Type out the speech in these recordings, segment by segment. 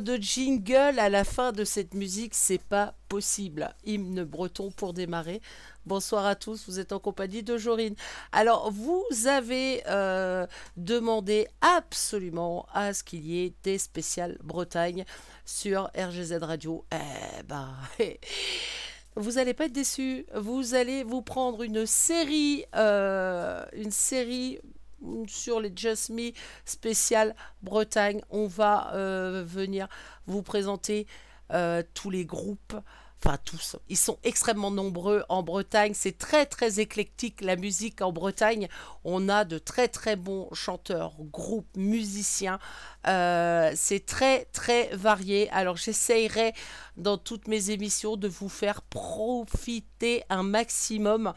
de jingle à la fin de cette musique, c'est pas possible. Hymne breton pour démarrer. Bonsoir à tous, vous êtes en compagnie de Jorine. Alors, vous avez euh, demandé absolument à ce qu'il y ait des spéciales Bretagne sur RGZ Radio. Eh ben, vous n'allez pas être déçus. Vous allez vous prendre une série, euh, une série sur les Just Me spécial Bretagne. On va euh, venir vous présenter euh, tous les groupes. Enfin, tous. Ils sont extrêmement nombreux en Bretagne. C'est très, très éclectique la musique en Bretagne. On a de très, très bons chanteurs, groupes, musiciens. Euh, c'est très, très varié. Alors, j'essayerai dans toutes mes émissions de vous faire profiter un maximum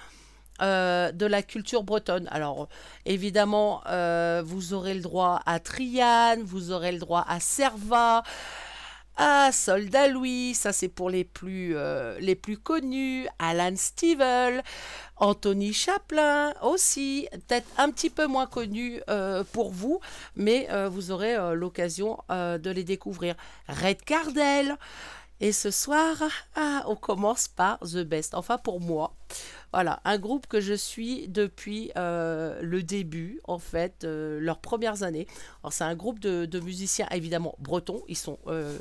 euh, de la culture bretonne. Alors, évidemment, euh, vous aurez le droit à Triane, vous aurez le droit à Serva, à Soldat Louis, ça c'est pour les plus, euh, connus, Alan Stivell, Anthony Chaplin aussi, peut-être un petit peu moins connu pour vous, mais vous aurez l'occasion de les découvrir. Red Cardell. Et ce soir, ah, on commence par The Best. Enfin, pour moi, voilà, un groupe que je suis depuis euh, le début, en fait, euh, leurs premières années. Alors, c'est un groupe de, musiciens, évidemment, bretons. Ils sont euh,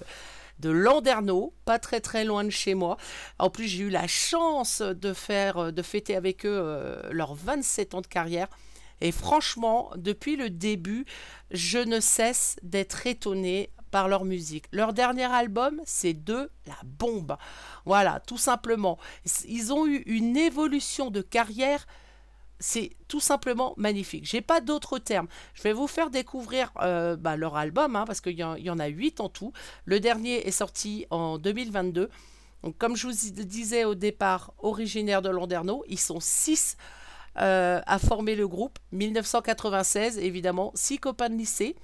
de Landerneau, pas très très loin de chez moi. En plus, j'ai eu la chance de faire, de fêter avec eux leurs 27 ans de carrière. Et franchement, depuis le début, je ne cesse d'être étonnée par leur musique. Leur dernier album, c'est de la bombe. Voilà, tout simplement. Ils ont eu une évolution de carrière. C'est tout simplement magnifique. J'ai pas d'autres termes. Je vais vous faire découvrir euh, bah, leur album, hein, parce qu'il y, en- a huit en tout. Le dernier est sorti en 2022. Donc, comme je vous disais au départ, originaire de Landerneau, ils sont six euh, à former le groupe. 1996, évidemment, six copains de lycée.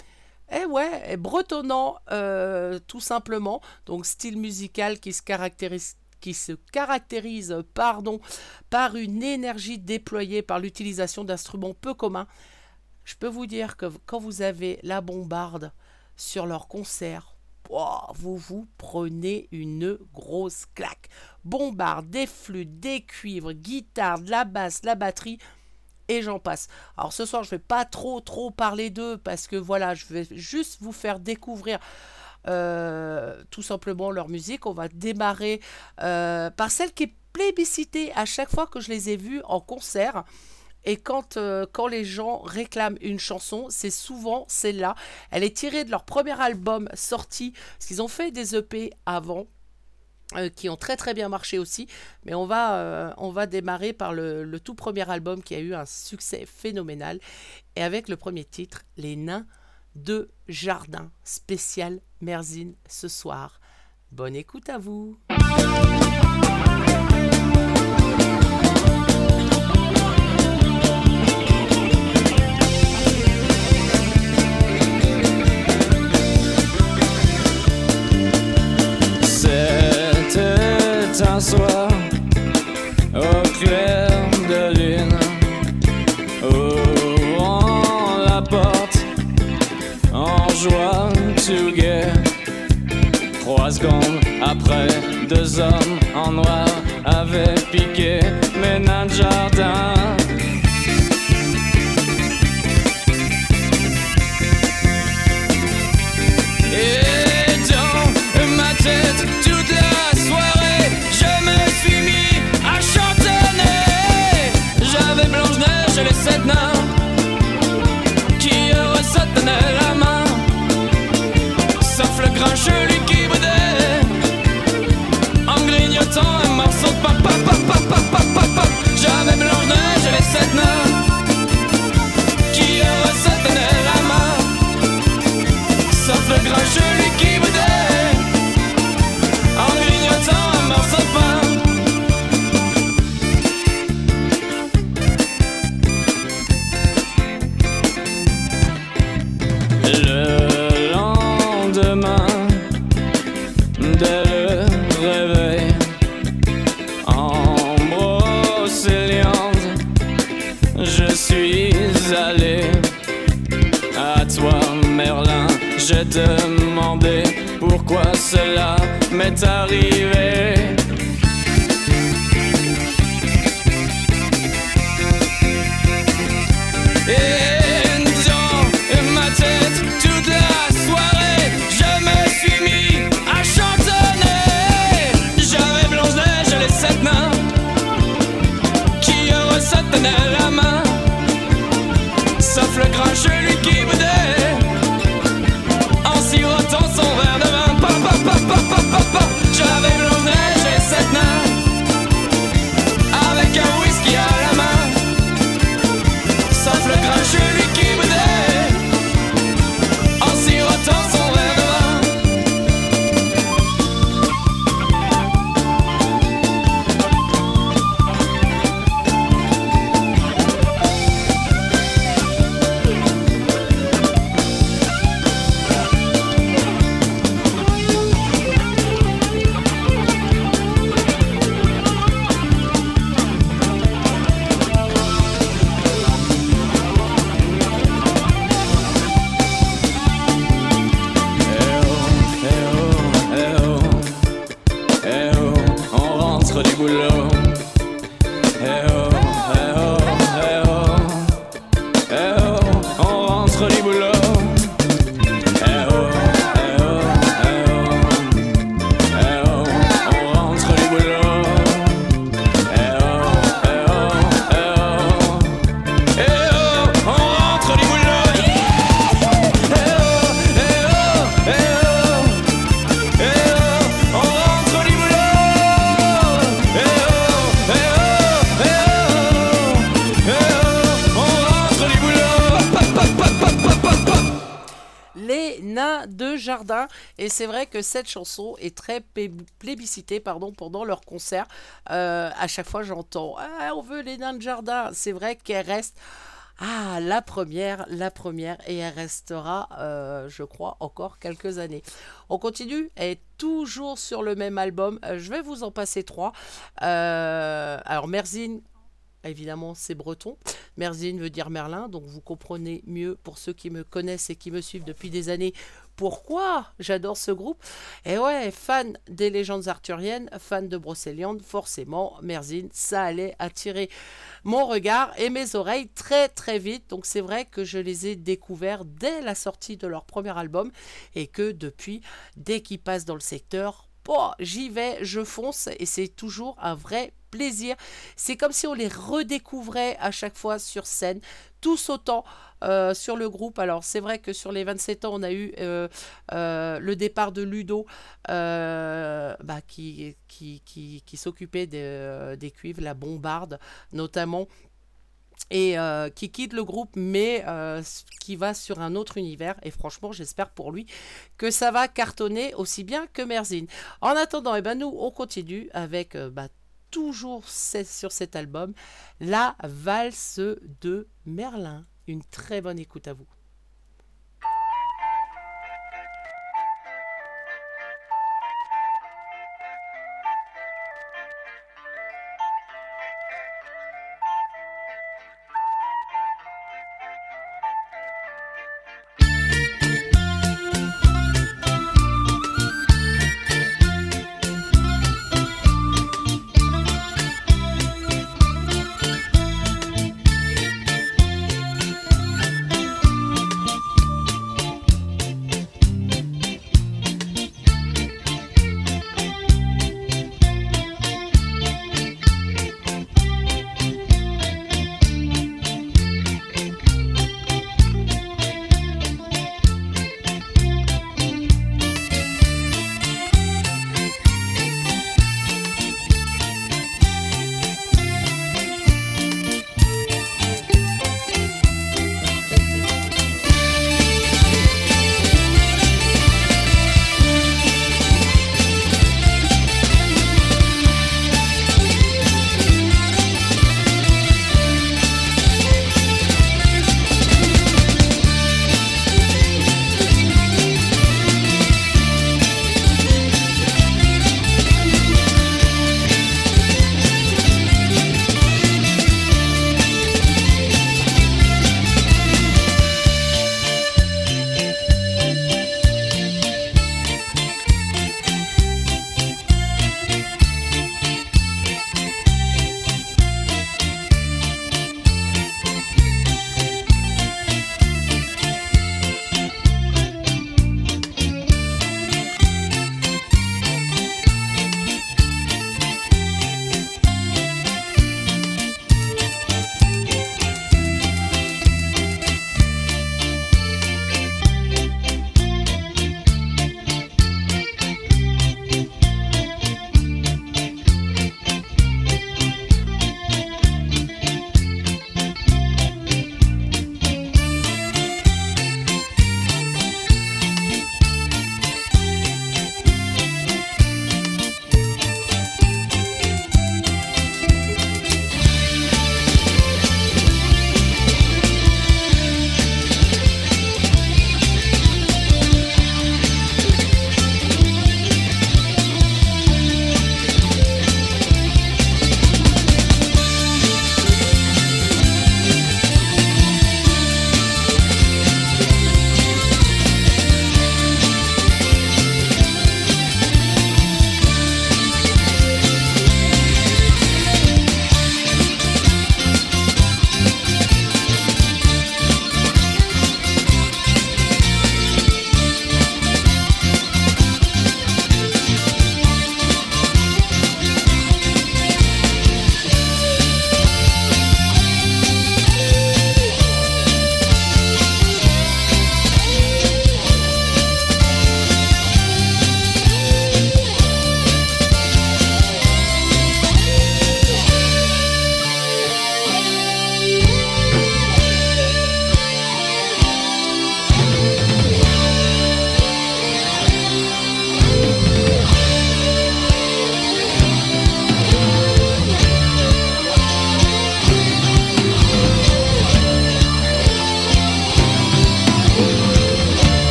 Eh ouais, et bretonnant, euh, tout simplement. Donc, style musical qui se caractérise pardon, par une énergie déployée par l'utilisation d'instruments peu communs. Je peux vous dire que quand vous avez la bombarde sur leur concert, vous vous prenez une grosse claque. Bombarde, des flûtes, des cuivres, guitare, de la basse, la batterie j'en passe. Alors ce soir, je vais pas trop trop parler d'eux parce que voilà, je vais juste vous faire découvrir euh, tout simplement leur musique. On va démarrer euh, par celle qui est plébiscitée à chaque fois que je les ai vus en concert. Et quand, euh, quand les gens réclament une chanson, c'est souvent celle-là. Elle est tirée de leur premier album sorti, parce qu'ils ont fait des EP avant, euh, qui ont très très bien marché aussi. Mais on va, euh, on va démarrer par le, le tout premier album qui a eu un succès phénoménal. Et avec le premier titre, Les Nains de Jardin, spécial Merzine ce soir. Bonne écoute à vous. Après, deux hommes en noir avaient piqué mes nains de jardin. Et dans ma tête, toute la soirée, je me suis mis à chantonner. J'avais Blanche-Neige et les sept nains qui heureux se la main. Sauf le grincheux, lui qui est arrivé. Cette chanson est très plé- plébiscitée pardon, pendant leur concert. Euh, à chaque fois, j'entends Ah, on veut les nains de jardin. C'est vrai qu'elle reste Ah, la première, la première, et elle restera, euh, je crois, encore quelques années. On continue, elle est toujours sur le même album. Euh, je vais vous en passer trois. Euh, alors, Merzine, évidemment, c'est breton. Merzine veut dire Merlin, donc vous comprenez mieux pour ceux qui me connaissent et qui me suivent depuis des années pourquoi j'adore ce groupe. Et ouais, fan des légendes arthuriennes, fan de Brocéliande, forcément, Merzine, ça allait attirer mon regard et mes oreilles très très vite. Donc c'est vrai que je les ai découverts dès la sortie de leur premier album et que depuis, dès qu'ils passent dans le secteur, j'y vais, je fonce et c'est toujours un vrai plaisir. C'est comme si on les redécouvrait à chaque fois sur scène, tous autant euh, sur le groupe. Alors c'est vrai que sur les 27 ans, on a eu euh, euh, le départ de Ludo bah, qui, s'occupait des cuivres, la bombarde notamment et qui quitte le groupe, mais qui va sur un autre univers. Et franchement, j'espère pour lui que ça va cartonner aussi bien que Merzine. En attendant, eh ben, nous, on continue avec bah, toujours sur cet album, la valse de Merlin. Une très bonne écoute à vous.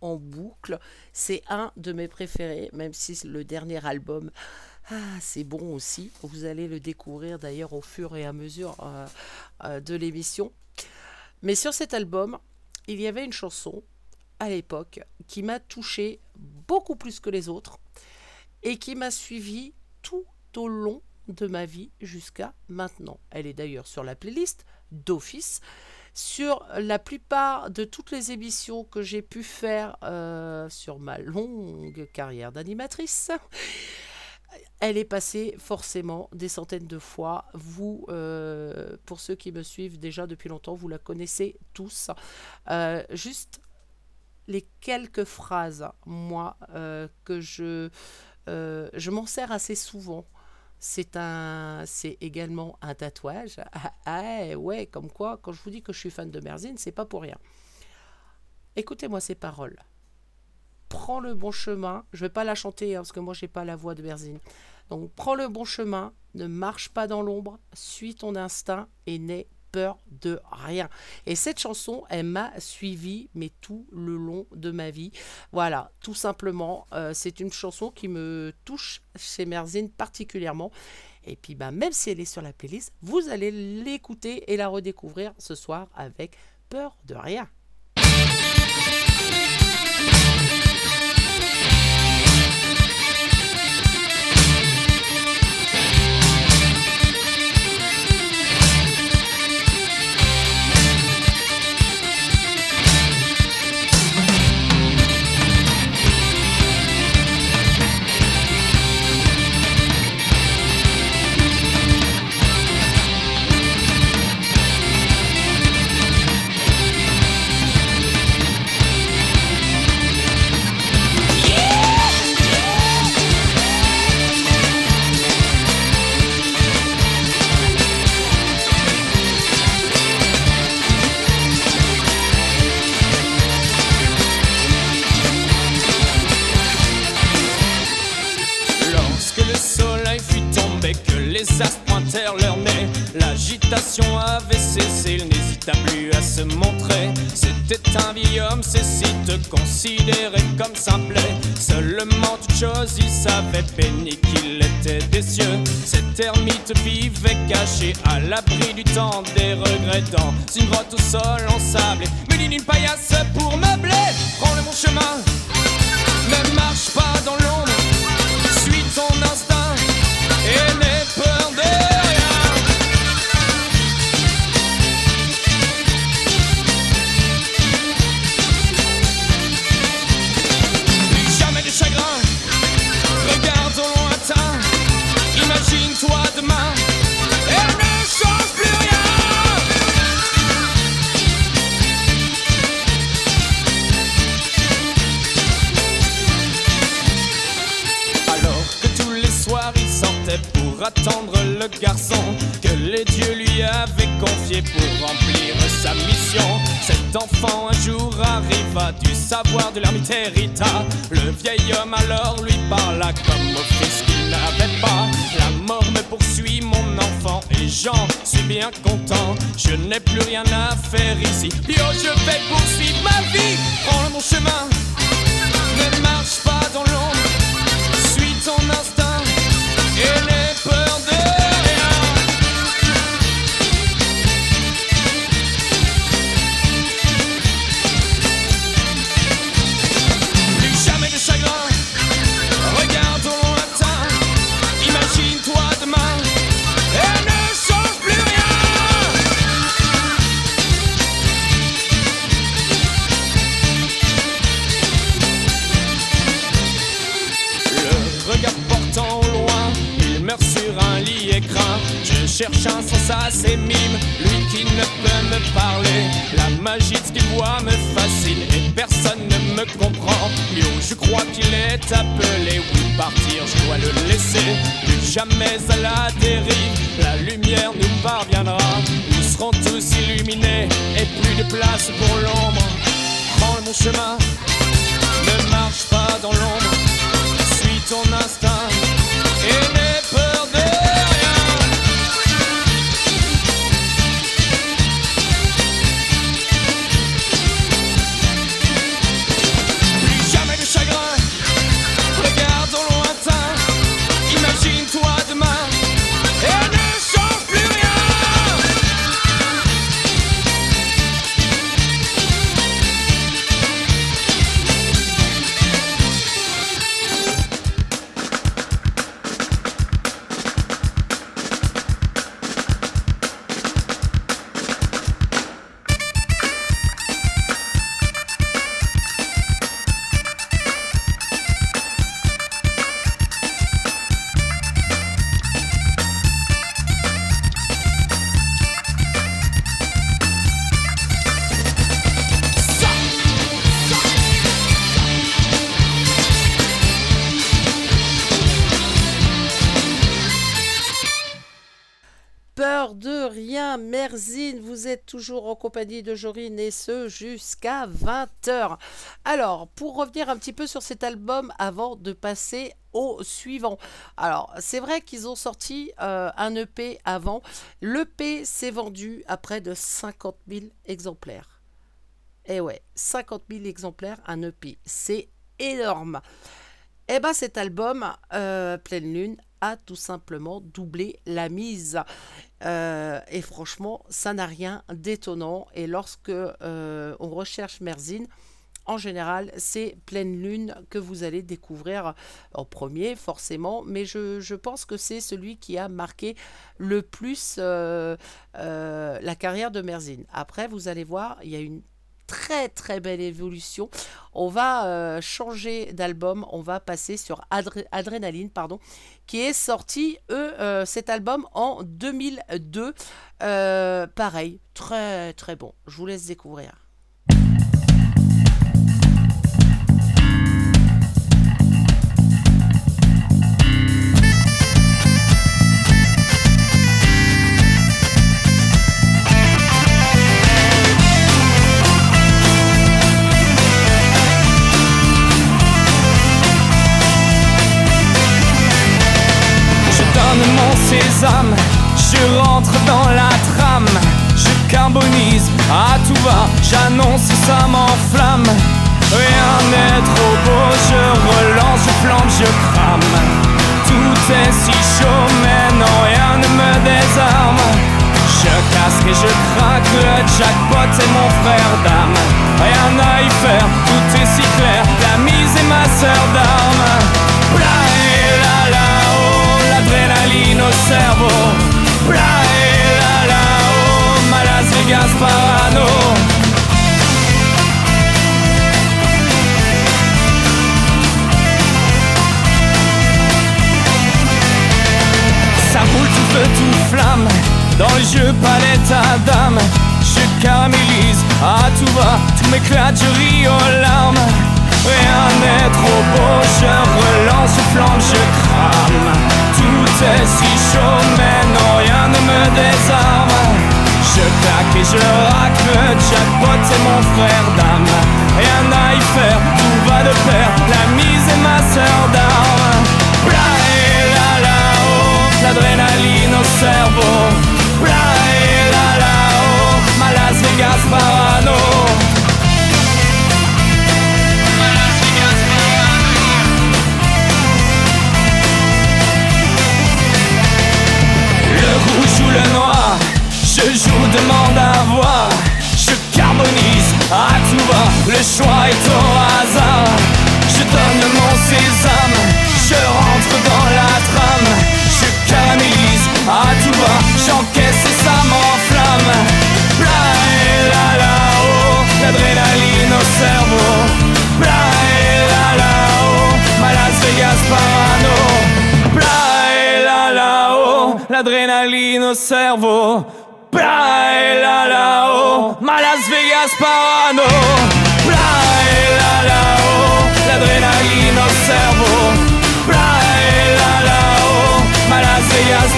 En boucle. C'est un de mes préférés, même si le dernier album, ah, c'est bon aussi. Vous allez le découvrir d'ailleurs au fur et à mesure euh, euh, de l'émission. Mais sur cet album, il y avait une chanson à l'époque qui m'a touché beaucoup plus que les autres et qui m'a suivi tout au long de ma vie jusqu'à maintenant. Elle est d'ailleurs sur la playlist d'Office. Sur la plupart de toutes les émissions que j'ai pu faire euh, sur ma longue carrière d'animatrice, elle est passée forcément des centaines de fois. Vous, euh, pour ceux qui me suivent déjà depuis longtemps, vous la connaissez tous. Euh, juste les quelques phrases, moi, que je, je m'en sers assez souvent. C'est un, c'est également un tatouage. Ah, ah, ouais, comme quoi, quand je vous dis que je suis fan de Merzine, c'est pas pour rien. Écoutez-moi ces paroles. Prends le bon chemin. Je vais pas la chanter hein, parce que moi j'ai pas la voix de Merzine. Donc prends le bon chemin, ne marche pas dans l'ombre, suis ton instinct et n'aie peur de rien. Et cette chanson, elle m'a suivi, mais tout le long de ma vie. Voilà, tout simplement, euh, c'est une chanson qui me touche chez Merzine particulièrement. Et puis, bah, même si elle est sur la playlist, vous allez l'écouter et la redécouvrir ce soir avec peur de rien. Avait cessé, il n'hésita plus à se montrer. C'était un vieil homme, Cécile considéré comme simplet. Seulement toute chose, il savait béni qu'il était des cieux. Cet ermite vivait caché à l'abri du temps des regrets dans une grotte au sol ensablé. Muni d'une paillasse pour meubler. Prends le bon chemin, ne marche pas dans l'ombre. Garçon que les dieux lui avaient confié pour remplir sa mission. Cet enfant un jour arriva du savoir de l'ermite hérita. Le vieil homme alors lui parla comme au fils qu'il n'avait pas. La mort me poursuit mon enfant et j'en suis bien content. Je n'ai plus rien à faire ici. Oh je vais poursuivre ma vie. Prends bon chemin. Ne marche pas dans l'ombre. Suis ton instinct et n'aie Un sens à ses mimes, lui qui ne peut me parler. La magie de ce qu'il voit me fascine et personne ne me comprend. Yo, je crois qu'il est appelé, oui, partir, je dois le laisser. Plus jamais à la dérive, la lumière nous parviendra. Nous serons tous illuminés et plus de place pour l'ombre. Prends mon chemin, ne marche pas dans l'ombre. Suis ton instinct êtes toujours en compagnie de Jorine et ce jusqu'à 20h. Alors, pour revenir un petit peu sur cet album avant de passer au suivant. Alors, c'est vrai qu'ils ont sorti euh, un EP avant. L'EP s'est vendu à près de 50 000 exemplaires. Et ouais, 50 000 exemplaires, un EP. C'est énorme. Eh ben cet album, euh, Pleine Lune, tout simplement doublé la mise. Euh, et franchement, ça n'a rien d'étonnant. Et lorsque euh, on recherche Merzine, en général, c'est Pleine Lune que vous allez découvrir en premier, forcément. Mais je, je pense que c'est celui qui a marqué le plus la carrière de Merzine. Après, vous allez voir, il y a une très très belle évolution. On va euh, changer d'album, on va passer sur Adrénaline, pardon, qui est sorti, eux, euh, cet album en 2002. Euh, pareil, très très bon. Je vous laisse découvrir. Je rentre dans la trame, je carbonise à tout va, j'annonce ça m'enflamme. Rien n'est trop beau, je relance, je flambe, je crame. Tout est si chaud, mais non, rien ne me désarme. Je casque et je craque, le jackpot est mon frère d'âme. Rien à y faire, tout est si clair, la mise est ma sœur d'armes. Ma Las Vegas parano. Ça roule tout feu, tout flamme. Dans le jeu, palette à dame. Je caramélise à tout va. Tout m'éclate, je ris aux larmes. Rien n'est trop beau, je relance, je flambe, je crame. Tout est si chaud, mais non, rien ne me désarme. Je claque et je racle, le jackpot c'est mon frère d'âme. Rien à y faire, tout va de pair, la mise est ma sœur d'armes. Bla et la la oh, l'adrénaline au cerveau. Bla et la la oh, ma Las Vegas demande à voir, je carbonise à tout va, le choix est au hasard. Je donne mon sésame, je rentre dans la trame, je caramélise à tout va, j'encaisse et ça m'enflamme. Bla et la la oh, l'adrénaline au cerveau. Bla et la la oh, ma Las Vegas parano l'adrénaline au cerveau. Bla et la la oh, ma Las Vegas parano. Bla et la la oh, l'adrénaline au cerveau. Bla et la la oh, ma Las Vegas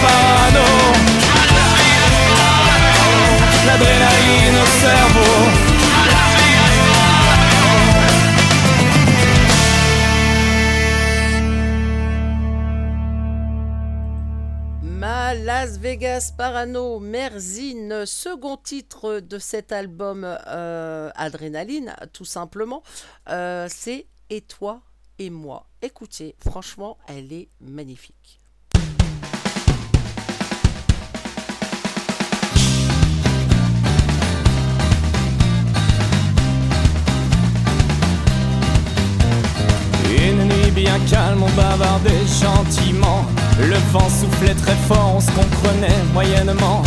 Vegas Parano Merzine, second titre de cet album euh, Adrénaline, tout simplement, euh, c'est Et toi et moi. Écoutez, franchement, elle est magnifique. Bien calme, on gentiment. Le vent soufflait très fort, on se comprenait moyennement.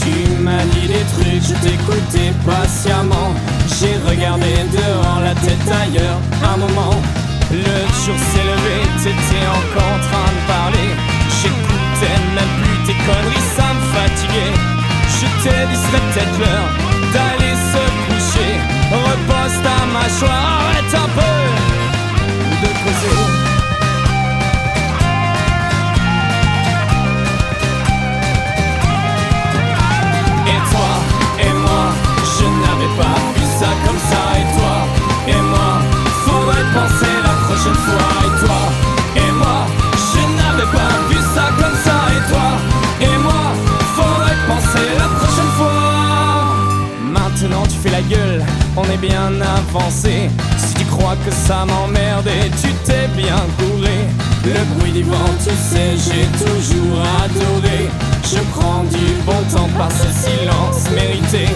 Tu m'as dit des trucs, je t'écoutais patiemment. J'ai regardé dehors, la tête ailleurs, un moment. Le jour s'est levé, t'étais encore en train de parler. J'écoutais même plus tes conneries, ça me fatiguait. Je t'ai dit, serait peut-être l'heure d'aller se coucher. Repose ta mâchoire, arrête un peu de Et toi et moi Je n'avais pas vu ça comme ça. Et toi et moi Faudrait penser la prochaine fois. Maintenant tu fais la gueule. On est bien avancé. Si tu crois que ça m'emmerde Et tu t'es bien gouré Le bruit du vent tu sais J'ai toujours adoré. Je prends du bon temps par ce silence mérité.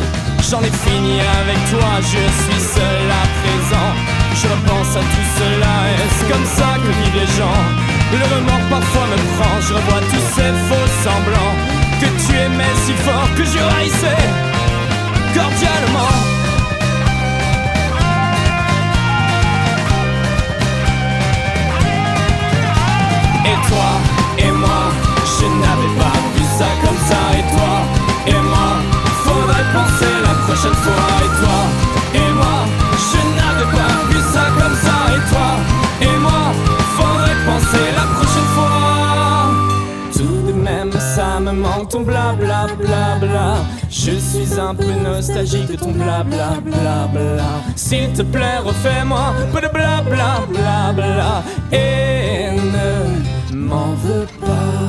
J'en ai fini avec toi, je suis seul à présent. Je repense à tout cela, est-ce comme ça que vivent les gens? Le remords parfois me prend, je revois tous ces faux semblants. Que tu aimais si fort que je haïssais cordialement. Et toi et moi, je n'avais pas vu ça comme ça. Et toi et moi, faudrait penser la prochaine fois ça me manque ton bla bla bla bla. Je suis un peu nostalgique de ton bla bla bla bla. S'il te plaît refais-moi peu de bla bla bla bla. Et ne m'en veux pas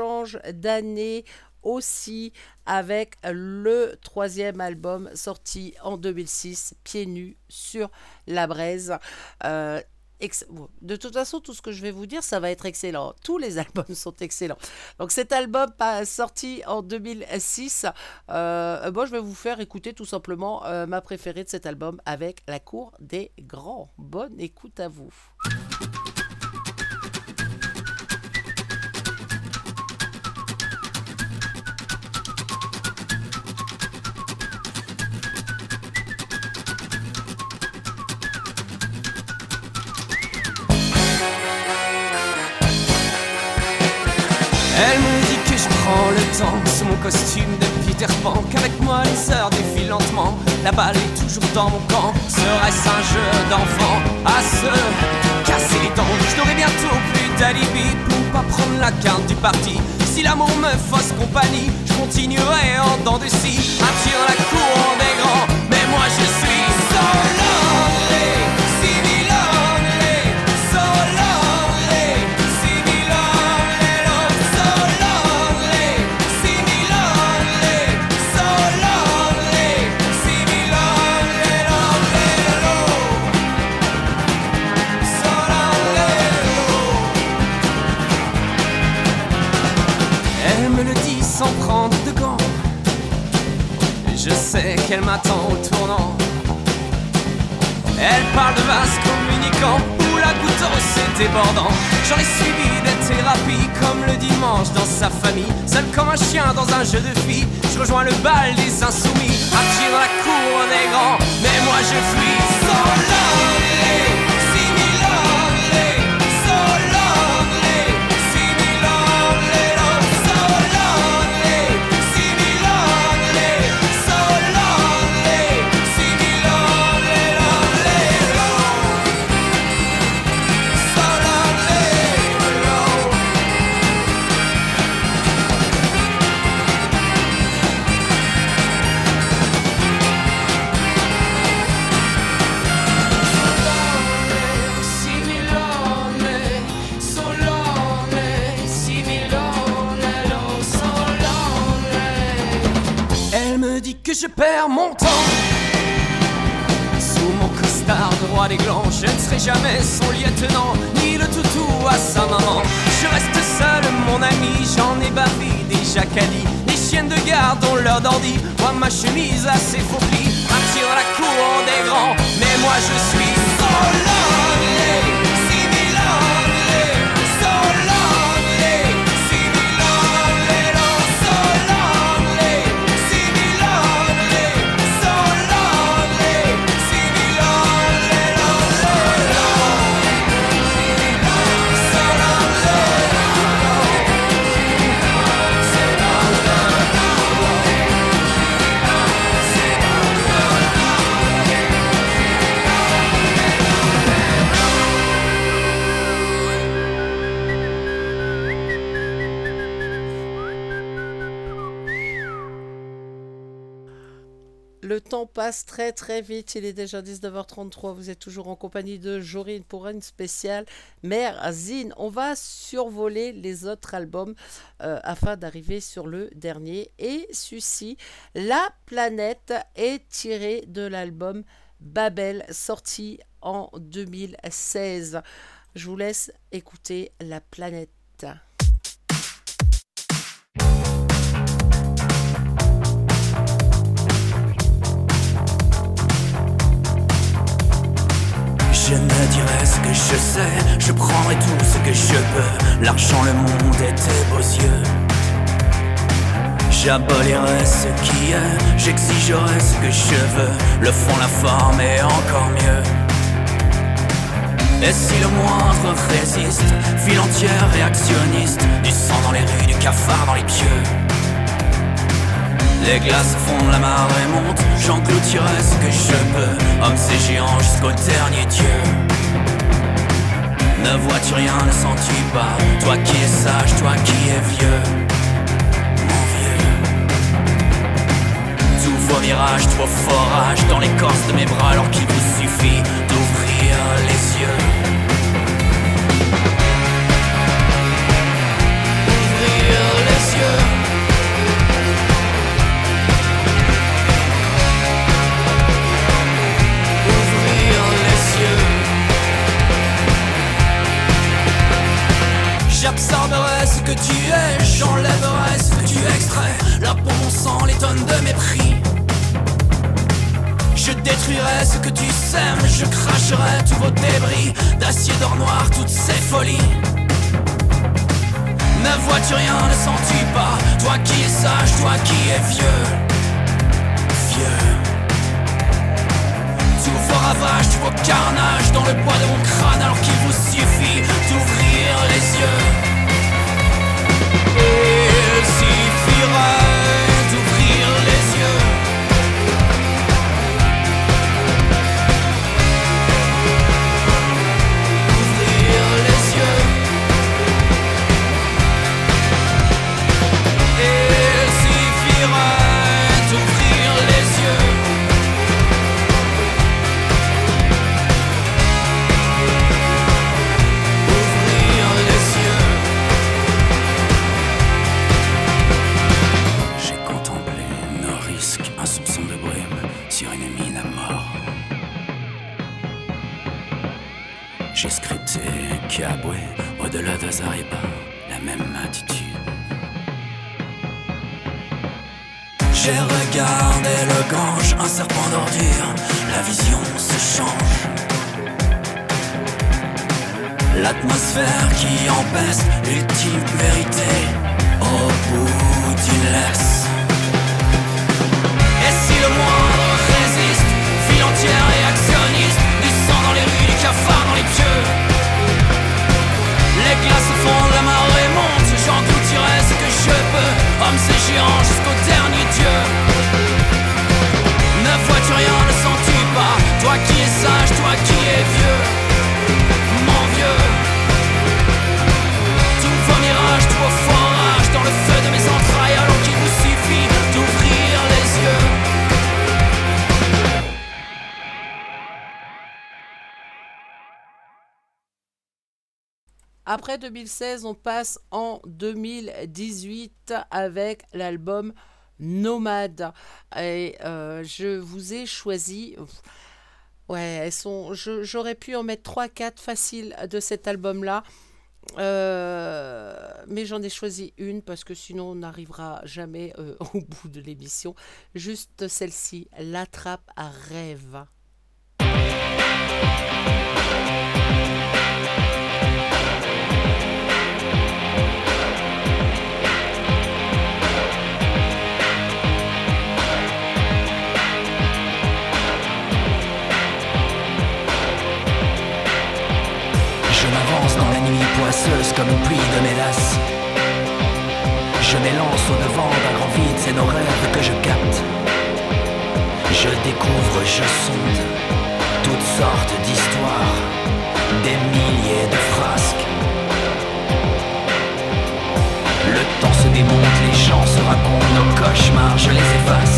change d'année aussi avec le troisième album sorti en 2006, Pieds nus sur la braise. Euh, de toute façon, tout ce que je vais vous dire, ça va être excellent. Tous les albums sont excellents. Donc cet album sorti en 2006, euh, moi je vais vous faire écouter tout simplement euh, ma préférée de cet album avec La Cour des Grands. Bonne écoute à vous. Sous mon costume de Peter Pan Qu'avec moi les heures défilent lentement. La balle est toujours dans mon camp. Serait-ce un jeu d'enfant à se casser les dents? Je n'aurai bientôt plus d'alibi pour pas prendre la carte du parti. Si l'amour me fausse compagnie Je continuerai en dents de scie. À tirer la cour des grands. Mais moi je suis qu'elle m'attend au tournant. Elle parle de vases communicants où la goutte c'est débordant. J'en ai suivi des thérapies comme le dimanche dans sa famille. Seul comme un chien dans un jeu de filles, je rejoins le bal des insoumis. Attire la cour des grands, mais moi je fuis. So me dit que je perds mon temps Sous mon costard de roi des glands Je ne serai jamais son lieutenant Ni le toutou à sa maman Je reste seul, mon ami, j'en ai bavé des jacadis. Les chiennes de garde ont leur dandy. Moi, ma chemise a ses faux plis. Un petit dans la cour des grands. Mais moi, je suis so temps passe très très vite, il est déjà 19h33, vous êtes toujours en compagnie de Jorine pour une spéciale Mère Zine. On va survoler les autres albums euh, afin d'arriver sur le dernier. Et celui-ci, La planète, est tiré de l'album Babel, sorti en 2016. Je vous laisse écouter La planète. Je me dirai ce que je sais, je prendrai tout ce que je peux. L'argent, le monde et tes beaux yeux. J'abolirai ce qui est, j'exigerai ce que je veux. Le fond, la forme et encore mieux. Et si le moindre résiste, file entière réactionniste, du sang dans les rues, du cafard dans les pieux. Les glaces fondent, la marée monte, j'engloutirai ce que je peux, homme c'est géant jusqu'au dernier dieu. Ne vois-tu rien, ne sens-tu pas, toi qui es sage, toi qui es vieux, mon vieux. Tous vos mirages, tous vos forages dans l'écorce de mes bras alors qu'il vous suffit d'ouvrir les yeux. Les yeux. J'absorberai ce que tu es, j'enlèverai ce que tu extrais. Là pour mon sang, les tonnes de mépris. Je détruirai ce que tu sèmes, je cracherai tous vos débris d'acier d'or noir, toutes ces folies. Ne vois-tu rien, ne sens-tu pas? Toi qui es sage, toi qui es vieux Vieux Tous vos ravages, tous vos carnages Dans le poids de mon crâne Alors qu'il vous suffit d'ouvrir les yeux. Il suffirait la même attitude J'ai regardé le gange, un serpent d'ordure, la vision se change. L'atmosphère qui empeste l'ultime vérité au bout d'une laisse. Et si le moindre Glaces fondent, la marée monte, j'engloutirai ce que je peux, homme c'est géant Après 2016, on passe en 2018 avec l'album Nomade. Et euh, je vous ai choisi. Ouais, elles sont. J'aurais pu en mettre 3-4 faciles de cet album-là. Euh, mais j'en ai choisi une parce que sinon on n'arrivera jamais euh, au bout de l'émission. Juste celle-ci, l'attrape à rêve. comme une pluie de mélasse. Je m'élance au devant d'un grand vide, c'est nos rêves que je capte. Je découvre, je sonde toutes sortes d'histoires, des milliers de frasques. Le temps se démonte, les gens se racontent, nos cauchemars, je les efface.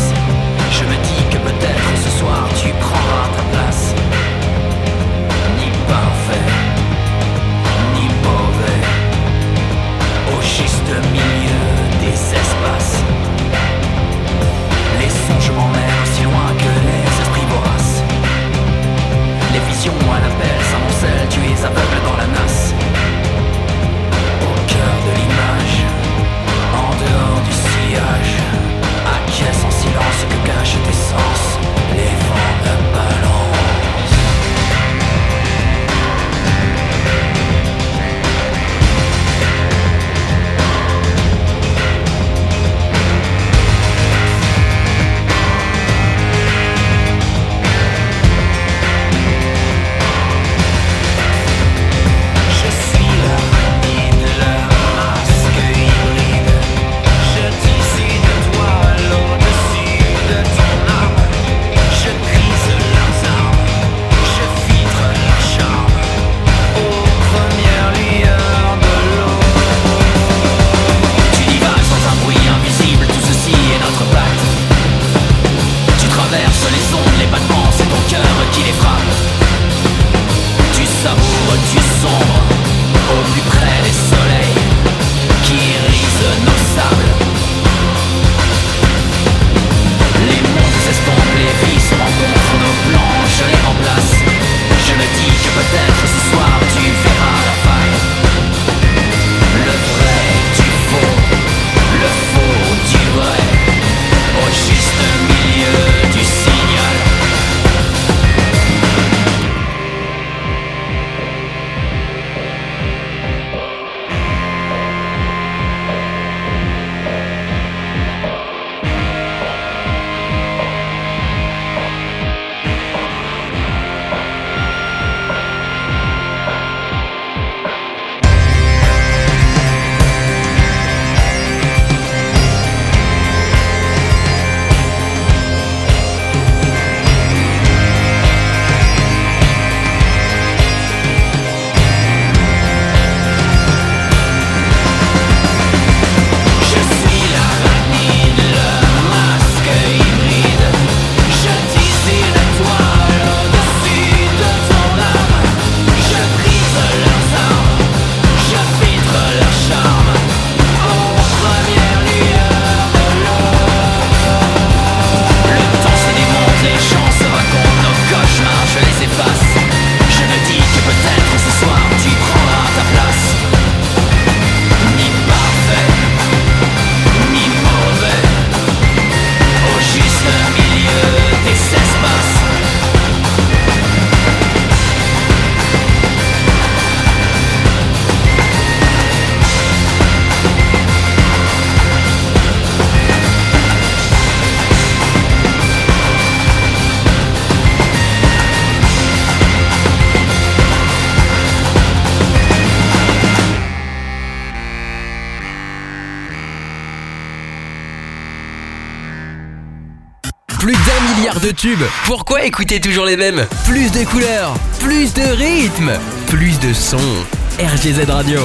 Pourquoi écouter toujours les mêmes? Plus de couleurs, plus de rythme, plus de sons. RGZ Radio.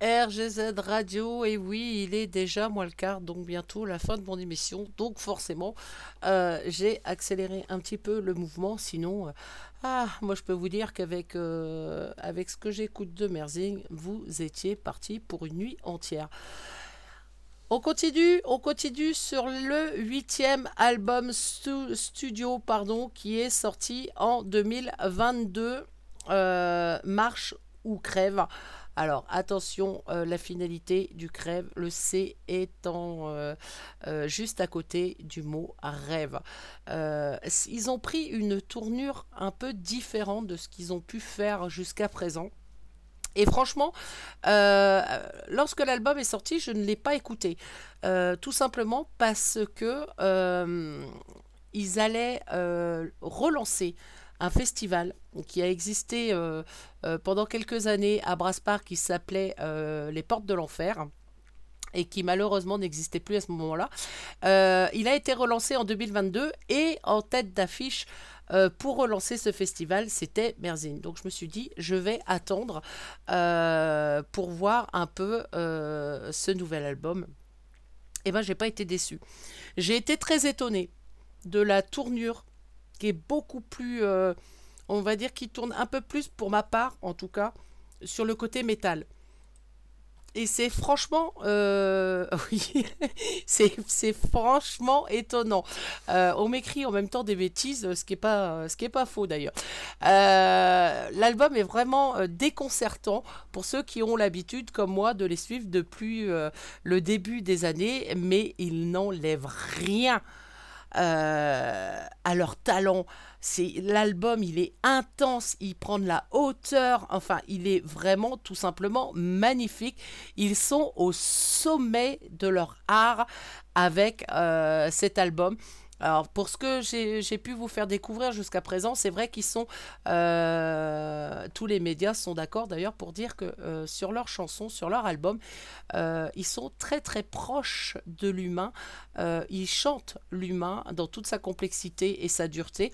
RGZ Radio, et oui, il est déjà moins le quart, donc bientôt la fin de mon émission. Donc forcément, euh, j'ai accéléré un petit peu le mouvement. Sinon, euh, ah, moi je peux vous dire qu'avec euh, avec ce que j'écoute de Merzing, vous étiez parti pour une nuit entière. On continue, sur le huitième album studio pardon, qui est sorti en 2022, euh, Marche ou Crève. Alors attention, euh, la finalité du crève, le C étant euh, juste à côté du mot rêve. ils ont pris une tournure un peu différente de ce qu'ils ont pu faire jusqu'à présent. Et franchement, euh, lorsque l'album est sorti, je ne l'ai pas écouté. Euh, tout simplement parce que euh, ils allaient relancer un festival qui a existé pendant quelques années à Braspark qui s'appelait Les Portes de l'Enfer et qui malheureusement n'existait plus à ce moment-là. Il a été relancé en 2022 et en tête d'affiche euh, pour relancer ce festival, c'était Merzine. Donc je me suis dit, je vais attendre euh, pour voir un peu euh, ce nouvel album. Et ben j'ai pas été déçu. J'ai été très étonné de la tournure qui est beaucoup plus, on va dire, qui tourne un peu plus pour ma part, en tout cas, sur le côté métal. Et c'est franchement, euh, oui, c'est franchement étonnant. Euh, on m'écrit en même temps des bêtises, ce qui est pas, ce qui est pas faux d'ailleurs. Euh, L'album est vraiment déconcertant pour ceux qui ont l'habitude, comme moi, de les suivre depuis le début des années, mais ils n'enlèvent rien euh, à leur talent. L'album, il est intense, il prend de la hauteur. Enfin, il est vraiment tout simplement magnifique. Ils sont au sommet de leur art avec euh, cet album. Alors, pour ce que j'ai pu vous faire découvrir jusqu'à présent, c'est vrai qu'ils sont. euh, tous les médias sont d'accord d'ailleurs pour dire que euh, sur leurs chansons, sur leur album, euh, ils sont très très proches de l'humain. Ils chantent l'humain dans toute sa complexité et sa dureté.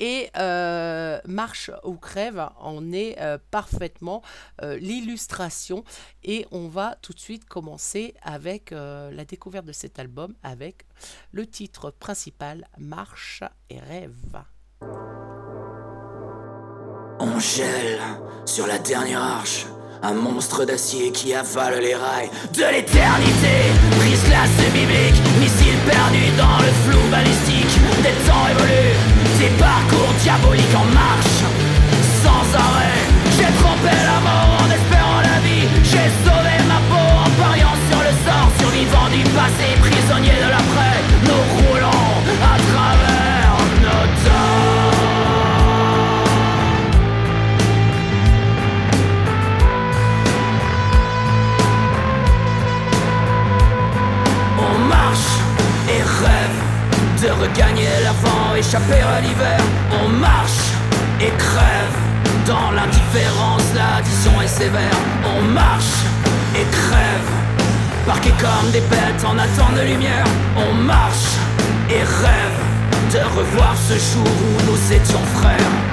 Et euh, Marche ou Crève en est euh, parfaitement euh, l'illustration. Et on va tout de suite commencer avec la découverte de cet album avec le titre principal Marche et Rêve. On gèle sur la dernière arche. Un monstre d'acier qui avale les rails de l'éternité. Brise glace biblique, missile perdu dans le flou balistique. Des temps évolus, des parcours diaboliques en marche. Sans arrêt, j'ai trompé la mort en espérant la vie. J'ai sauvé ma peau en pariant sur le sort. Survivant du passé, prisonnier de l'après. Nous de regagner l'avant, échapper à l'hiver. On marche et crève dans l'indifférence, l'addition est sévère. On marche et crève, parqués comme des bêtes en attente de lumière. On marche et rêve de revoir ce jour où nous étions frères.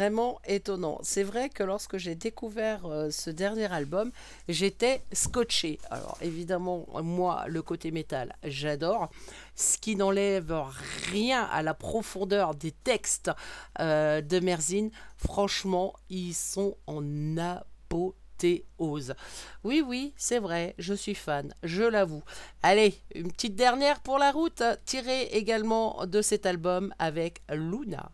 Vraiment étonnant. C'est vrai que lorsque j'ai découvert euh, ce dernier album, j'étais scotché. Alors évidemment, moi, le côté métal, j'adore. Ce qui n'enlève rien à la profondeur des textes euh, de Merzine. Franchement, ils sont en apothéose. Oui, oui, c'est vrai, je suis fan, je l'avoue. Allez, une petite dernière pour la route, tirée également de cet album avec Luna.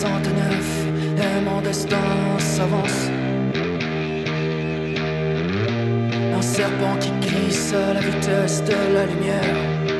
1969, et mon destin s'avance. Un serpent qui glisse à la vitesse de la lumière.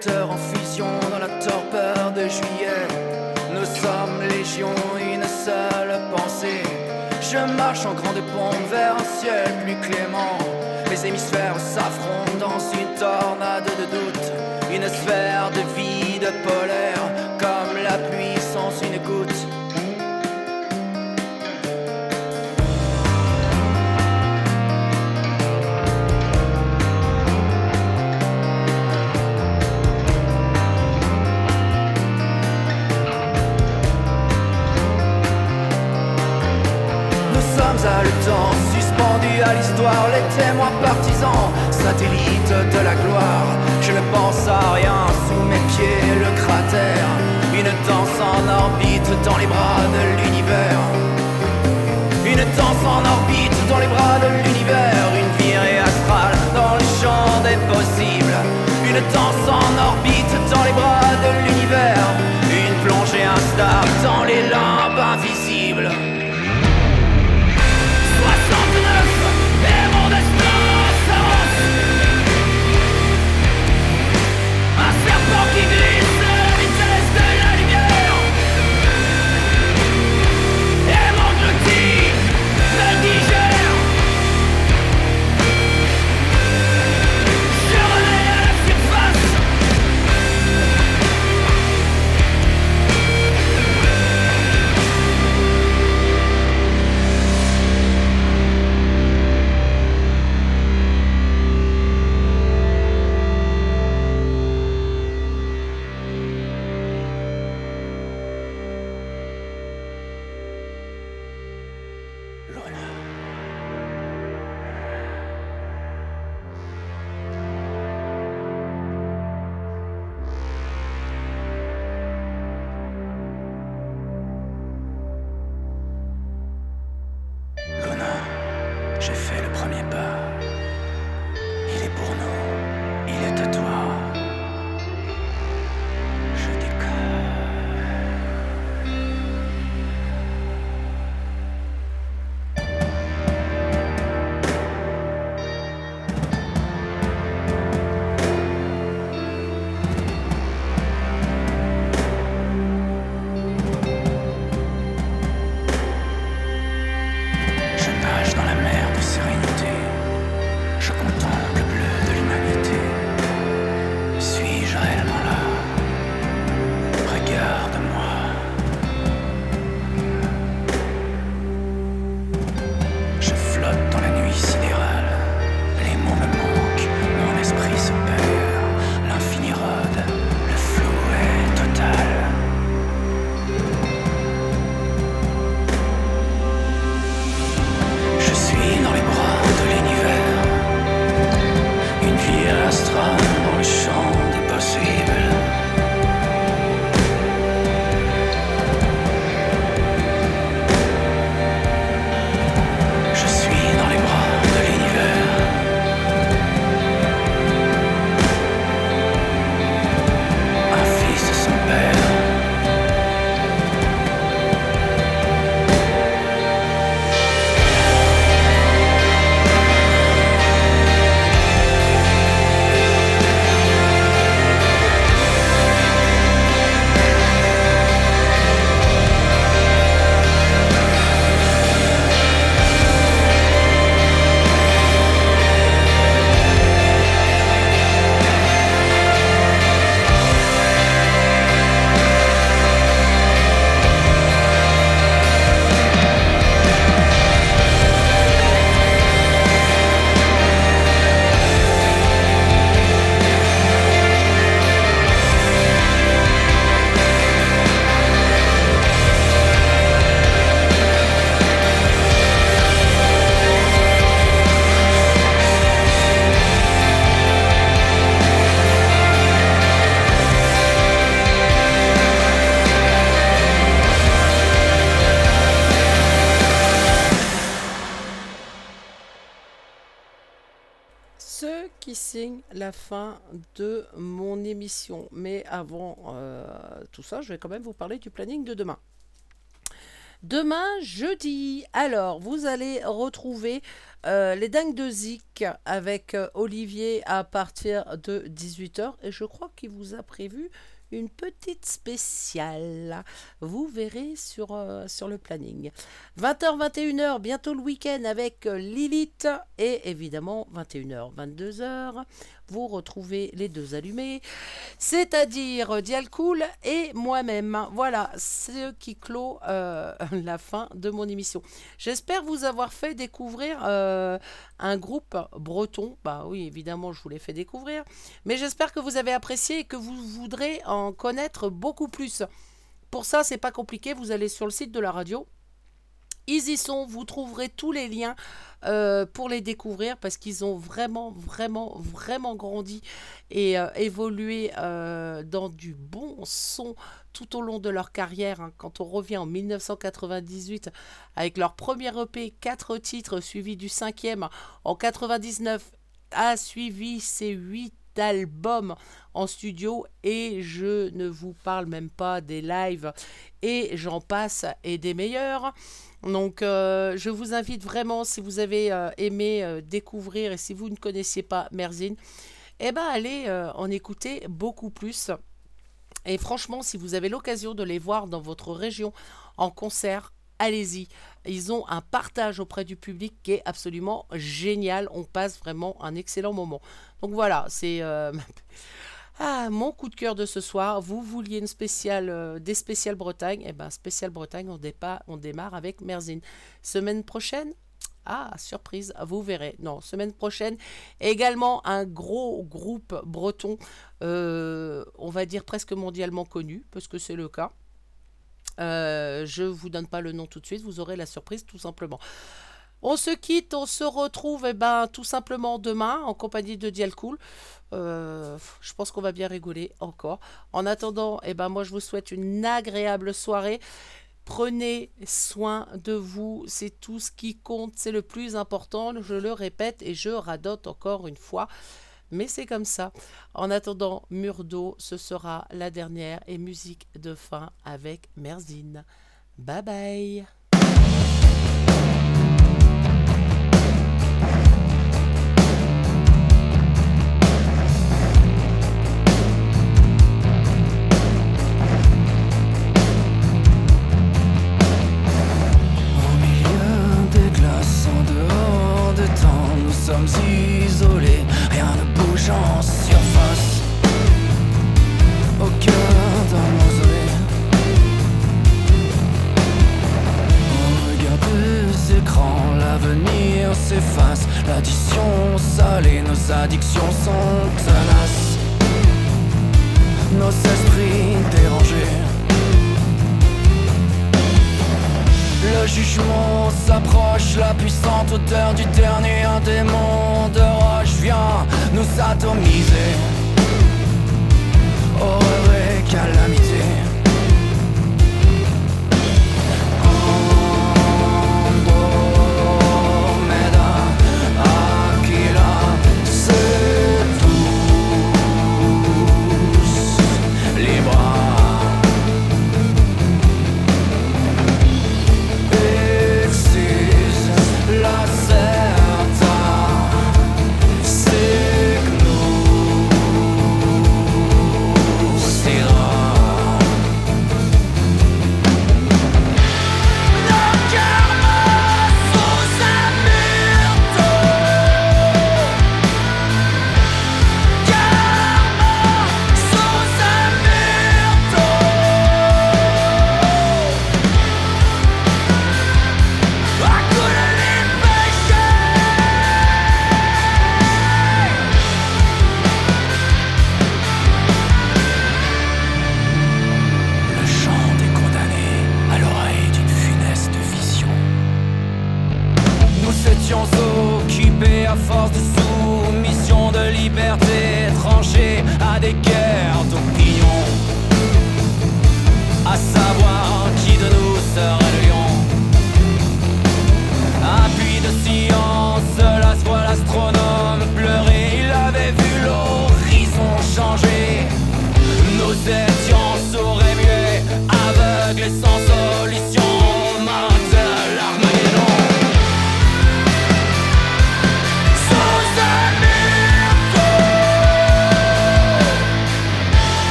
Réacteur en les témoins partisans, satellites de la gloire. Je ne pense à rien, sous mes pieds le cratère, une danse en orbite dans les bras de l'univers. Une danse en orbite dans les bras de l'univers, une virée astrale dans le champ des possibles. Une danse en orbite dans les bras de l'univers, une plongée instable de mon émission. Mais avant euh, tout ça, je vais quand même vous parler du planning de demain. Demain, jeudi, alors vous allez retrouver euh, les dingues de Zik avec euh, Olivier à partir de 18h et je crois qu'il vous a prévu une petite spéciale. Vous verrez sur, sur le planning. 20h, 21h, bientôt le week-end avec Lilith et évidemment 21h, 22h. Vous retrouvez les deux allumés, c'est-à-dire Dialcool et moi-même. Voilà, ce qui clôt euh, la fin de mon émission. J'espère vous avoir fait découvrir euh, un groupe breton. Bah oui, évidemment, je vous l'ai fait découvrir. Mais j'espère que vous avez apprécié et que vous voudrez en connaître beaucoup plus. Pour ça, c'est pas compliqué. Vous allez sur le site de la radio. Ils y sont, vous trouverez tous les liens euh, pour les découvrir parce qu'ils ont vraiment, vraiment, vraiment grandi et euh, évolué euh, dans du bon son tout au long de leur carrière. hein. Quand on revient en 1998 avec leur premier EP, 4 titres suivis du cinquième en 99, a suivi ces 8 albums en studio et je ne vous parle même pas des lives et j'en passe et des meilleurs. Donc euh, je vous invite vraiment si vous avez euh, aimé euh, découvrir et si vous ne connaissiez pas Merzine, eh ben allez en écouter beaucoup plus. Et franchement, si vous avez l'occasion de les voir dans votre région en concert, allez-y. Ils ont un partage auprès du public qui est absolument génial. On passe vraiment un excellent moment. Donc voilà, c'est euh, ah, mon coup de cœur de ce soir. Vous vouliez une spéciale, euh, des spéciales Bretagne? Eh ben, spéciale Bretagne, on démarre avec Merzine. Semaine prochaine, ah, surprise, vous verrez. Non, semaine prochaine, également un gros groupe breton, euh, on va dire presque mondialement connu, parce que c'est le cas. Euh, je ne vous donne pas le nom tout de suite, vous aurez la surprise tout simplement. On se quitte, on se retrouve eh ben, tout simplement demain en compagnie de Dialcool. Euh, je pense qu'on va bien rigoler encore. En attendant, eh ben, moi je vous souhaite une agréable soirée. Prenez soin de vous, c'est tout ce qui compte, c'est le plus important, je le répète et je radote encore une fois. Mais c'est comme ça. En attendant, Murdo, ce sera la dernière et musique de fin avec Merzine. Bye bye